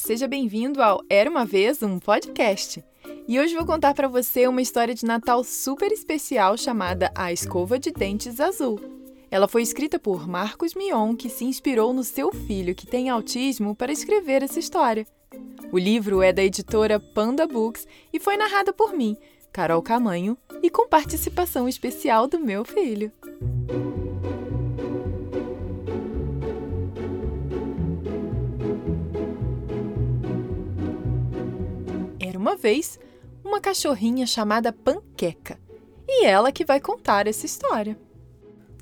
seja bem-vindo ao Era uma vez um podcast. E hoje vou contar para você uma história de Natal super especial chamada A Escova de Dentes Azul. Ela foi escrita por Marcos Mion, que se inspirou no seu filho, que tem autismo, para escrever essa história. O livro é da editora Panda Books e foi narrada por mim, Carol Camanho, e com participação especial do meu filho. Uma vez uma cachorrinha chamada Panqueca, e ela que vai contar essa história.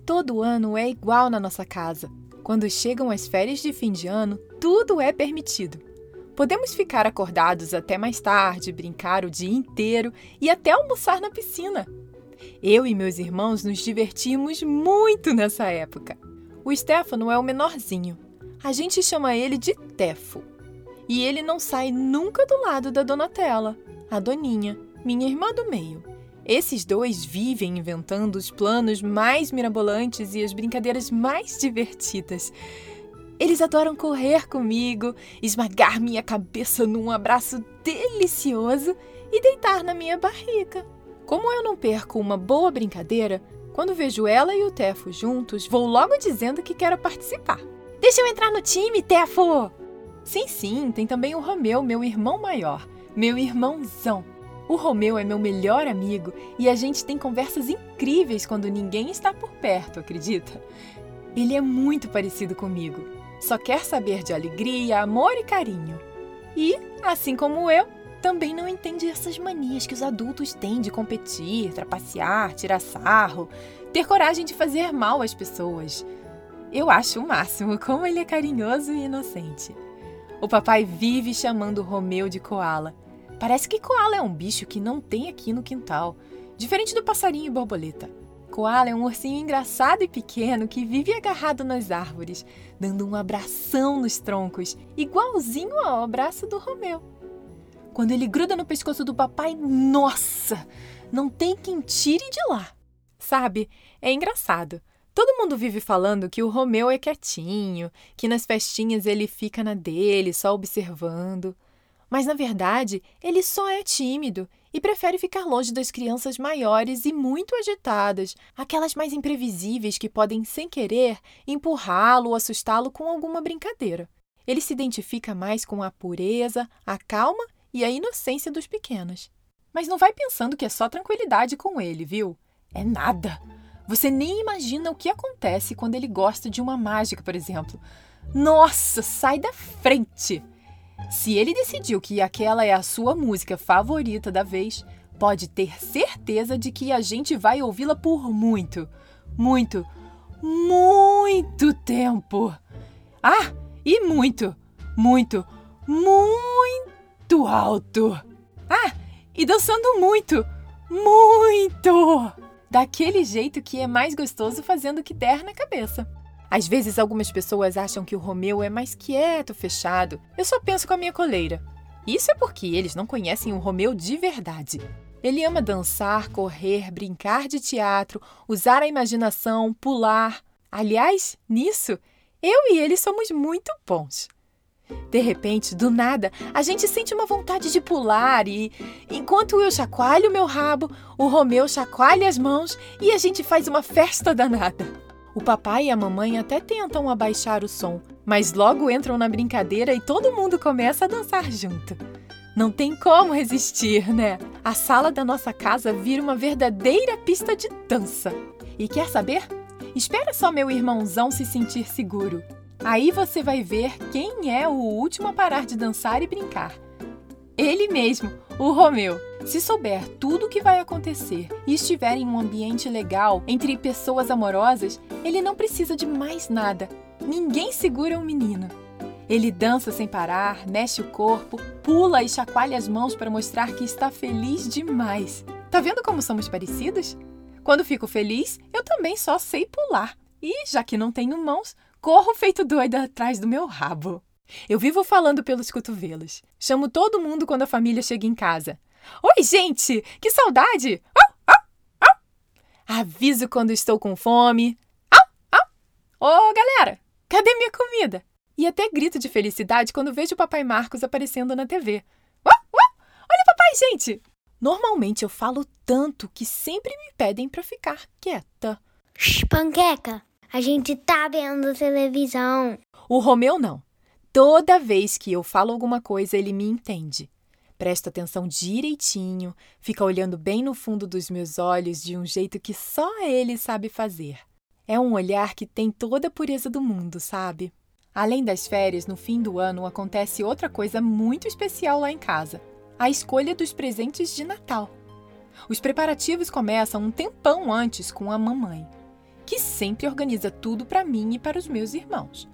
Todo ano é igual na nossa casa. Quando chegam as férias de fim de ano, tudo é permitido. Podemos ficar acordados até mais tarde, brincar o dia inteiro e até almoçar na piscina. Eu e meus irmãos nos divertimos muito nessa época. O Stefano é o menorzinho. A gente chama ele de Tefo. E ele não sai nunca do lado da Donatella, a Doninha, minha irmã do meio. Esses dois vivem inventando os planos mais mirabolantes e as brincadeiras mais divertidas. Eles adoram correr comigo, esmagar minha cabeça num abraço delicioso e deitar na minha barriga. Como eu não perco uma boa brincadeira, quando vejo ela e o Tefo juntos, vou logo dizendo que quero participar. Deixa eu entrar no time, Tefo! Sim, sim, tem também o Romeu, meu irmão maior, meu irmãozão. O Romeu é meu melhor amigo e a gente tem conversas incríveis quando ninguém está por perto, acredita? Ele é muito parecido comigo. Só quer saber de alegria, amor e carinho. E, assim como eu, também não entende essas manias que os adultos têm de competir, trapacear, tirar sarro, ter coragem de fazer mal às pessoas. Eu acho o máximo como ele é carinhoso e inocente. O papai vive chamando Romeu de koala Parece que koala é um bicho que não tem aqui no quintal, diferente do passarinho e borboleta. Koala é um ursinho engraçado e pequeno que vive agarrado nas árvores, dando um abração nos troncos, igualzinho ao abraço do Romeu. Quando ele gruda no pescoço do papai, nossa, não tem quem tire de lá. Sabe, é engraçado. Todo mundo vive falando que o Romeu é quietinho, que nas festinhas ele fica na dele, só observando. Mas na verdade, ele só é tímido e prefere ficar longe das crianças maiores e muito agitadas, aquelas mais imprevisíveis que podem, sem querer, empurrá-lo ou assustá-lo com alguma brincadeira. Ele se identifica mais com a pureza, a calma e a inocência dos pequenos. Mas não vai pensando que é só tranquilidade com ele, viu? É nada! Você nem imagina o que acontece quando ele gosta de uma mágica, por exemplo. Nossa, sai da frente! Se ele decidiu que aquela é a sua música favorita da vez, pode ter certeza de que a gente vai ouvi-la por muito, muito, muito tempo. Ah, e muito, muito, muito alto. Ah, e dançando muito, muito! Daquele jeito que é mais gostoso fazendo o que der na cabeça. Às vezes, algumas pessoas acham que o Romeu é mais quieto, fechado. Eu só penso com a minha coleira. Isso é porque eles não conhecem o Romeu de verdade. Ele ama dançar, correr, brincar de teatro, usar a imaginação, pular. Aliás, nisso, eu e ele somos muito bons. De repente, do nada, a gente sente uma vontade de pular e, enquanto eu chacoalho meu rabo, o Romeu chacoalha as mãos e a gente faz uma festa danada. O papai e a mamãe até tentam abaixar o som, mas logo entram na brincadeira e todo mundo começa a dançar junto. Não tem como resistir, né? A sala da nossa casa vira uma verdadeira pista de dança. E quer saber? Espera só meu irmãozão se sentir seguro. Aí você vai ver quem é o último a parar de dançar e brincar. Ele mesmo, o Romeu. Se souber tudo o que vai acontecer e estiver em um ambiente legal, entre pessoas amorosas, ele não precisa de mais nada. Ninguém segura um menino. Ele dança sem parar, mexe o corpo, pula e chacoalha as mãos para mostrar que está feliz demais. Tá vendo como somos parecidos? Quando fico feliz, eu também só sei pular. E, já que não tenho mãos, corro feito doida atrás do meu rabo. Eu vivo falando pelos cotovelos. Chamo todo mundo quando a família chega em casa. Oi, gente! Que saudade! Au, au, au. Aviso quando estou com fome. Ô, galera, cadê minha comida? E até grito de felicidade quando vejo o papai Marcos aparecendo na TV. Olha o papai, gente! Normalmente eu falo tanto que sempre me pedem para ficar quieta. Panqueca, a gente tá vendo televisão. O Romeu não. Toda vez que eu falo alguma coisa, ele me entende. Presta atenção direitinho, fica olhando bem no fundo dos meus olhos de um jeito que só ele sabe fazer. É um olhar que tem toda a pureza do mundo, sabe? Além das férias, no fim do ano acontece outra coisa muito especial lá em casa: a escolha dos presentes de Natal. Os preparativos começam um tempão antes com a mamãe, que sempre organiza tudo para mim e para os meus irmãos,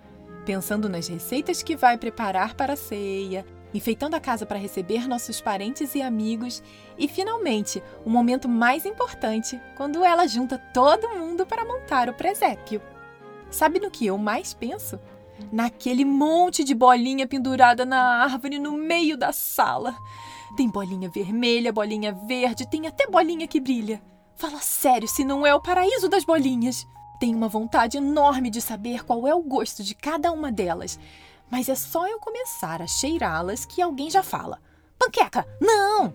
pensando nas receitas que vai preparar para a ceia, enfeitando a casa para receber nossos parentes e amigos e, finalmente, o momento mais importante, quando ela junta todo mundo para montar o presépio. Sabe no que eu mais penso? Naquele monte de bolinha pendurada na árvore no meio da sala. Tem bolinha vermelha, bolinha verde, tem até bolinha que brilha. Fala sério se não é o paraíso das bolinhas. Tenho uma vontade enorme de saber qual é o gosto de cada uma delas mas é só eu começar a cheirá-las que alguém já fala: Panqueca, não!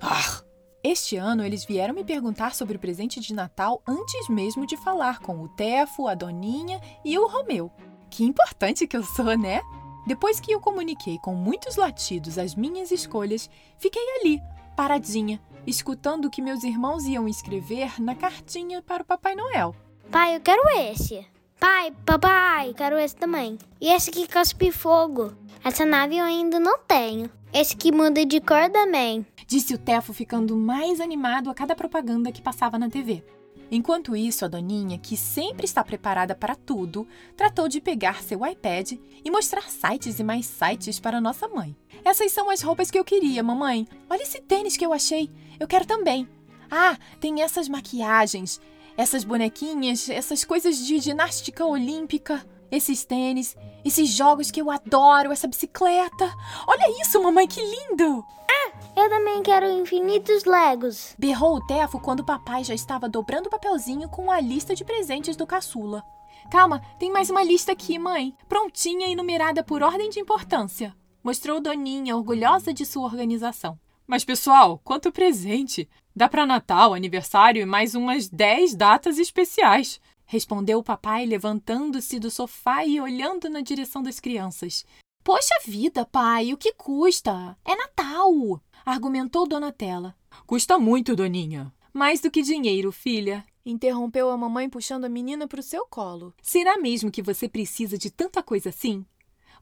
Ah! Este ano eles vieram me perguntar sobre o presente de Natal antes mesmo de falar com o Tefo, a Doninha e o Romeu. Que importante que eu sou, né? Depois que eu comuniquei com muitos latidos as minhas escolhas, fiquei ali, paradinha, escutando o que meus irmãos iam escrever na cartinha para o Papai Noel. Pai, eu quero esse. Pai, papai, quero esse também. E esse que cospe fogo. Essa nave eu ainda não tenho. Esse que muda de cor também. Disse o Tefo ficando mais animado a cada propaganda que passava na TV. Enquanto isso, a Doninha, que sempre está preparada para tudo, tratou de pegar seu iPad e mostrar sites e mais sites para nossa mãe. Essas são as roupas que eu queria, mamãe. Olha esse tênis que eu achei. Eu quero também. Ah, tem essas maquiagens essas bonequinhas, essas coisas de ginástica olímpica, esses tênis, esses jogos que eu adoro, essa bicicleta. Olha isso, mamãe, que lindo! Eu também quero infinitos Legos. Berrou o Tefo quando o papai já estava dobrando o papelzinho com a lista de presentes do caçula. Calma, tem mais uma lista aqui, mãe. Prontinha e numerada por ordem de importância. Mostrou Doninha, orgulhosa de sua organização. Mas, pessoal, quanto presente! Dá para Natal, aniversário e mais umas 10 datas especiais, respondeu o papai, levantando-se do sofá e olhando na direção das crianças. Poxa vida, pai, o que custa? É Natal, argumentou Donatella. Custa muito, Doninha. Mais do que dinheiro, filha. Interrompeu a mamãe puxando a menina para o seu colo. Será mesmo que você precisa de tanta coisa assim?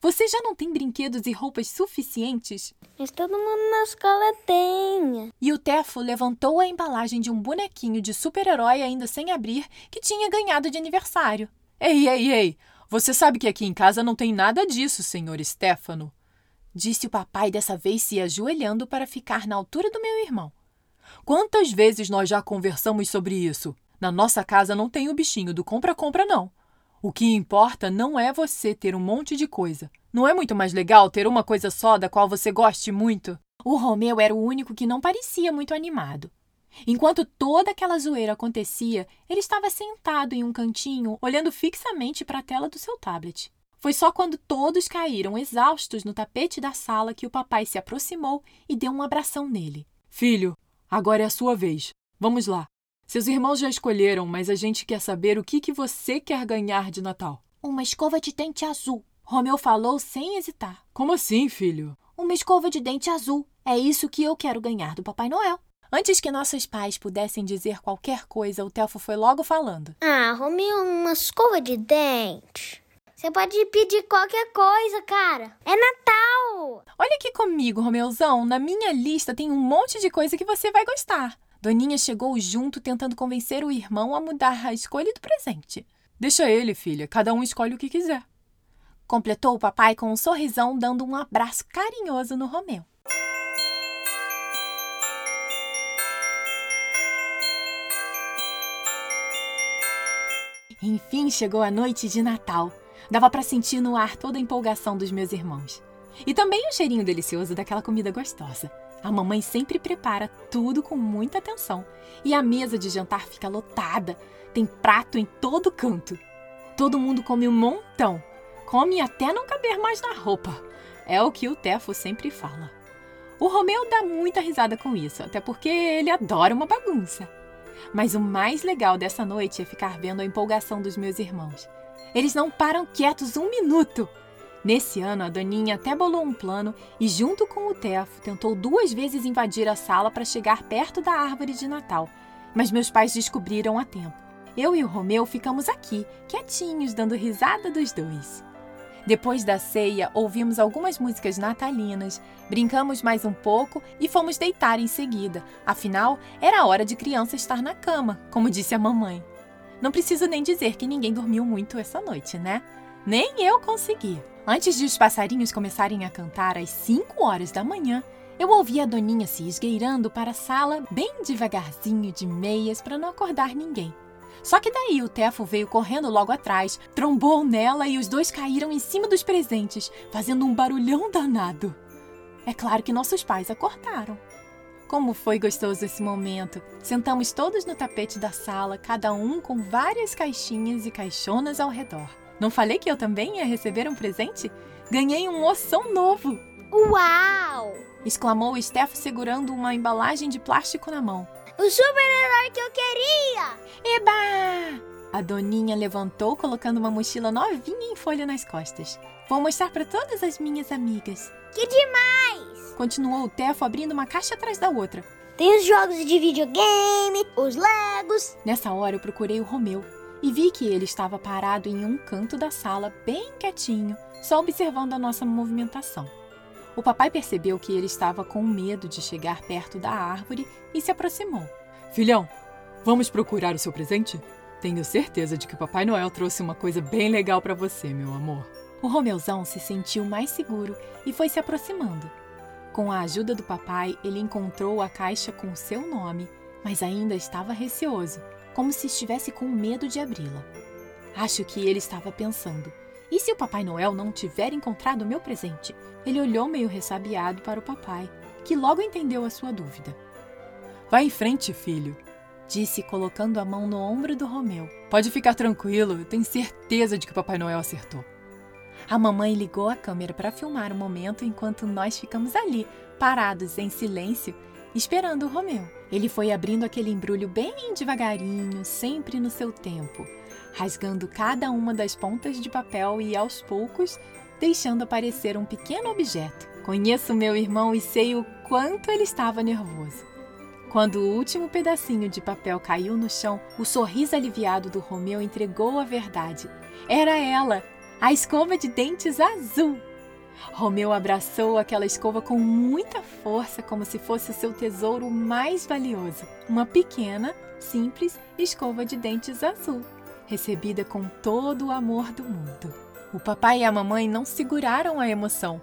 Você já não tem brinquedos e roupas suficientes? Mas todo mundo na escola tem. E o Tefo levantou a embalagem de um bonequinho de super-herói ainda sem abrir que tinha ganhado de aniversário. Ei, ei, ei! Você sabe que aqui em casa não tem nada disso, senhor Stefano. Disse o papai dessa vez se ajoelhando para ficar na altura do meu irmão. Quantas vezes nós já conversamos sobre isso? Na nossa casa não tem o bichinho do compra-compra, não. O que importa não é você ter um monte de coisa. Não é muito mais legal ter uma coisa só da qual você goste muito? O Romeu era o único que não parecia muito animado. Enquanto toda aquela zoeira acontecia, ele estava sentado em um cantinho, olhando fixamente para a tela do seu tablet. Foi só quando todos caíram exaustos no tapete da sala que o papai se aproximou e deu um abração nele. Filho, agora é a sua vez. Vamos lá. Seus irmãos já escolheram, mas a gente quer saber o que, que você quer ganhar de Natal. Uma escova de dente azul. Romeu falou sem hesitar. Como assim, filho? Uma escova de dente azul. É isso que eu quero ganhar do Papai Noel. Antes que nossos pais pudessem dizer qualquer coisa, o Telfo foi logo falando. Ah, Romeu, uma escova de dente. Você pode pedir qualquer coisa, cara. É Natal! Olha aqui comigo, Romeuzão. Na minha lista tem um monte de coisa que você vai gostar. Doninha chegou junto tentando convencer o irmão a mudar a escolha do presente. Deixa ele, filha, cada um escolhe o que quiser. Completou o papai com um sorrisão, dando um abraço carinhoso no Romeu. Enfim chegou a noite de Natal. Dava para sentir no ar toda a empolgação dos meus irmãos. E também o cheirinho delicioso daquela comida gostosa. A mamãe sempre prepara tudo com muita atenção e a mesa de jantar fica lotada. Tem prato em todo canto. Todo mundo come um montão. come até não caber mais na roupa. É o que o Tefo sempre fala. O Romeu dá muita risada com isso, até porque ele adora uma bagunça. Mas o mais legal dessa noite é ficar vendo a empolgação dos meus irmãos. Eles não param quietos um minuto. Nesse ano, a Daninha até bolou um plano e, junto com o Tefo, tentou duas vezes invadir a sala para chegar perto da árvore de Natal. Mas meus pais descobriram a tempo. Eu e o Romeu ficamos aqui, quietinhos, dando risada dos dois. Depois da ceia, ouvimos algumas músicas natalinas, brincamos mais um pouco e fomos deitar em seguida. Afinal, era hora de criança estar na cama, como disse a mamãe. Não preciso nem dizer que ninguém dormiu muito essa noite, né? Nem eu consegui. Antes de os passarinhos começarem a cantar às 5 horas da manhã, eu ouvi a doninha se esgueirando para a sala bem devagarzinho de meias para não acordar ninguém. Só que daí o Tefo veio correndo logo atrás, trombou nela e os dois caíram em cima dos presentes, fazendo um barulhão danado. É claro que nossos pais acordaram. Como foi gostoso esse momento! Sentamos todos no tapete da sala, cada um com várias caixinhas e caixonas ao redor. Não falei que eu também ia receber um presente? Ganhei um oção novo! Uau! exclamou o Steph segurando uma embalagem de plástico na mão. O super-herói que eu queria! Eba! A doninha levantou, colocando uma mochila novinha em folha nas costas. Vou mostrar para todas as minhas amigas. Que demais! Continuou o Tefo abrindo uma caixa atrás da outra. Tem os jogos de videogame, os Legos. Nessa hora eu procurei o Romeu e vi que ele estava parado em um canto da sala, bem quietinho, só observando a nossa movimentação. O papai percebeu que ele estava com medo de chegar perto da árvore e se aproximou. Filhão, vamos procurar o seu presente? Tenho certeza de que o Papai Noel trouxe uma coisa bem legal para você, meu amor. O Romeuzão se sentiu mais seguro e foi se aproximando. Com a ajuda do papai, ele encontrou a caixa com seu nome, mas ainda estava receoso, como se estivesse com medo de abri-la. Acho que ele estava pensando: e se o Papai Noel não tiver encontrado meu presente? Ele olhou meio ressabiado para o papai, que logo entendeu a sua dúvida. Vá em frente, filho, disse colocando a mão no ombro do Romeu. Pode ficar tranquilo, tenho certeza de que o Papai Noel acertou. A mamãe ligou a câmera para filmar o momento enquanto nós ficamos ali, parados em silêncio, esperando o Romeu. Ele foi abrindo aquele embrulho bem devagarinho, sempre no seu tempo, rasgando cada uma das pontas de papel e aos poucos deixando aparecer um pequeno objeto. Conheço meu irmão e sei o quanto ele estava nervoso. Quando o último pedacinho de papel caiu no chão, o sorriso aliviado do Romeu entregou a verdade. Era ela, a escova de dentes azul. Romeu abraçou aquela escova com muita força, como se fosse o seu tesouro mais valioso. Uma pequena, simples escova de dentes azul recebida com todo o amor do mundo. O papai e a mamãe não seguraram a emoção.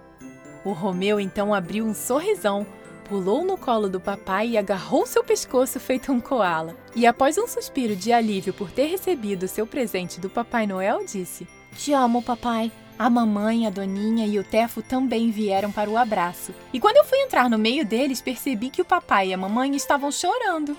O Romeu então abriu um sorrisão, pulou no colo do papai e agarrou seu pescoço feito um coala. E após um suspiro de alívio por ter recebido seu presente do Papai Noel, disse: Te amo, papai. A mamãe, a Doninha e o Tefo também vieram para o abraço. E quando eu fui entrar no meio deles, percebi que o papai e a mamãe estavam chorando.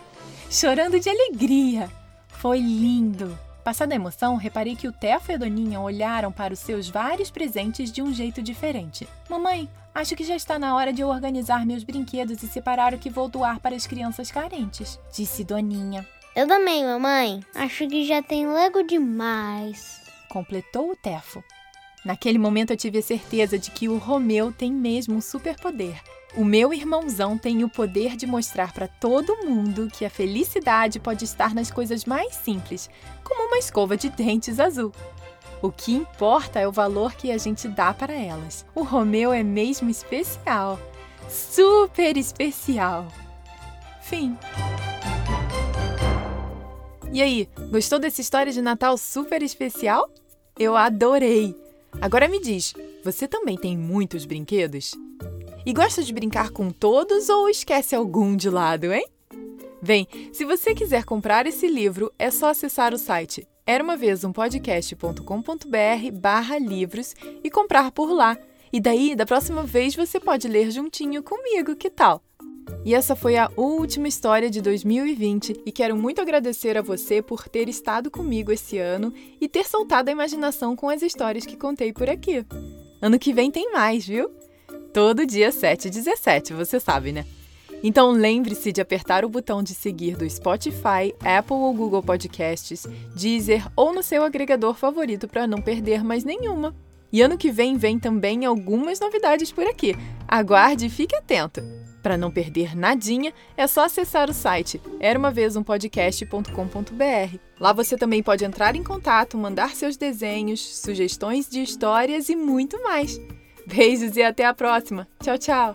Chorando de alegria. Foi lindo. Passada a emoção, reparei que o Tefo e a Doninha olharam para os seus vários presentes de um jeito diferente. Mamãe, acho que já está na hora de eu organizar meus brinquedos e separar o que vou doar para as crianças carentes, disse Doninha. Eu também, mamãe. Acho que já tem Lego demais. Completou o Tefo. Naquele momento eu tive a certeza de que o Romeu tem mesmo um superpoder. O meu irmãozão tem o poder de mostrar para todo mundo que a felicidade pode estar nas coisas mais simples, como uma escova de dentes azul. O que importa é o valor que a gente dá para elas. O Romeu é mesmo especial. Super especial. Fim. E aí, gostou dessa história de Natal super especial? Eu adorei! Agora me diz, você também tem muitos brinquedos? E gosta de brincar com todos ou esquece algum de lado, hein? Bem, se você quiser comprar esse livro, é só acessar o site era uma vez um podcast.com.br barra livros e comprar por lá. E daí, da próxima vez, você pode ler juntinho comigo, que tal? E essa foi a última história de 2020 e quero muito agradecer a você por ter estado comigo esse ano e ter soltado a imaginação com as histórias que contei por aqui. Ano que vem tem mais, viu? Todo dia 7 e 17, você sabe, né? Então lembre-se de apertar o botão de seguir do Spotify, Apple ou Google Podcasts, Deezer ou no seu agregador favorito para não perder mais nenhuma. E ano que vem vem também algumas novidades por aqui. Aguarde e fique atento. Para não perder nadinha, é só acessar o site eramavezumpodcast.com.br. Lá você também pode entrar em contato, mandar seus desenhos, sugestões de histórias e muito mais. Beijos e até a próxima. Tchau, tchau.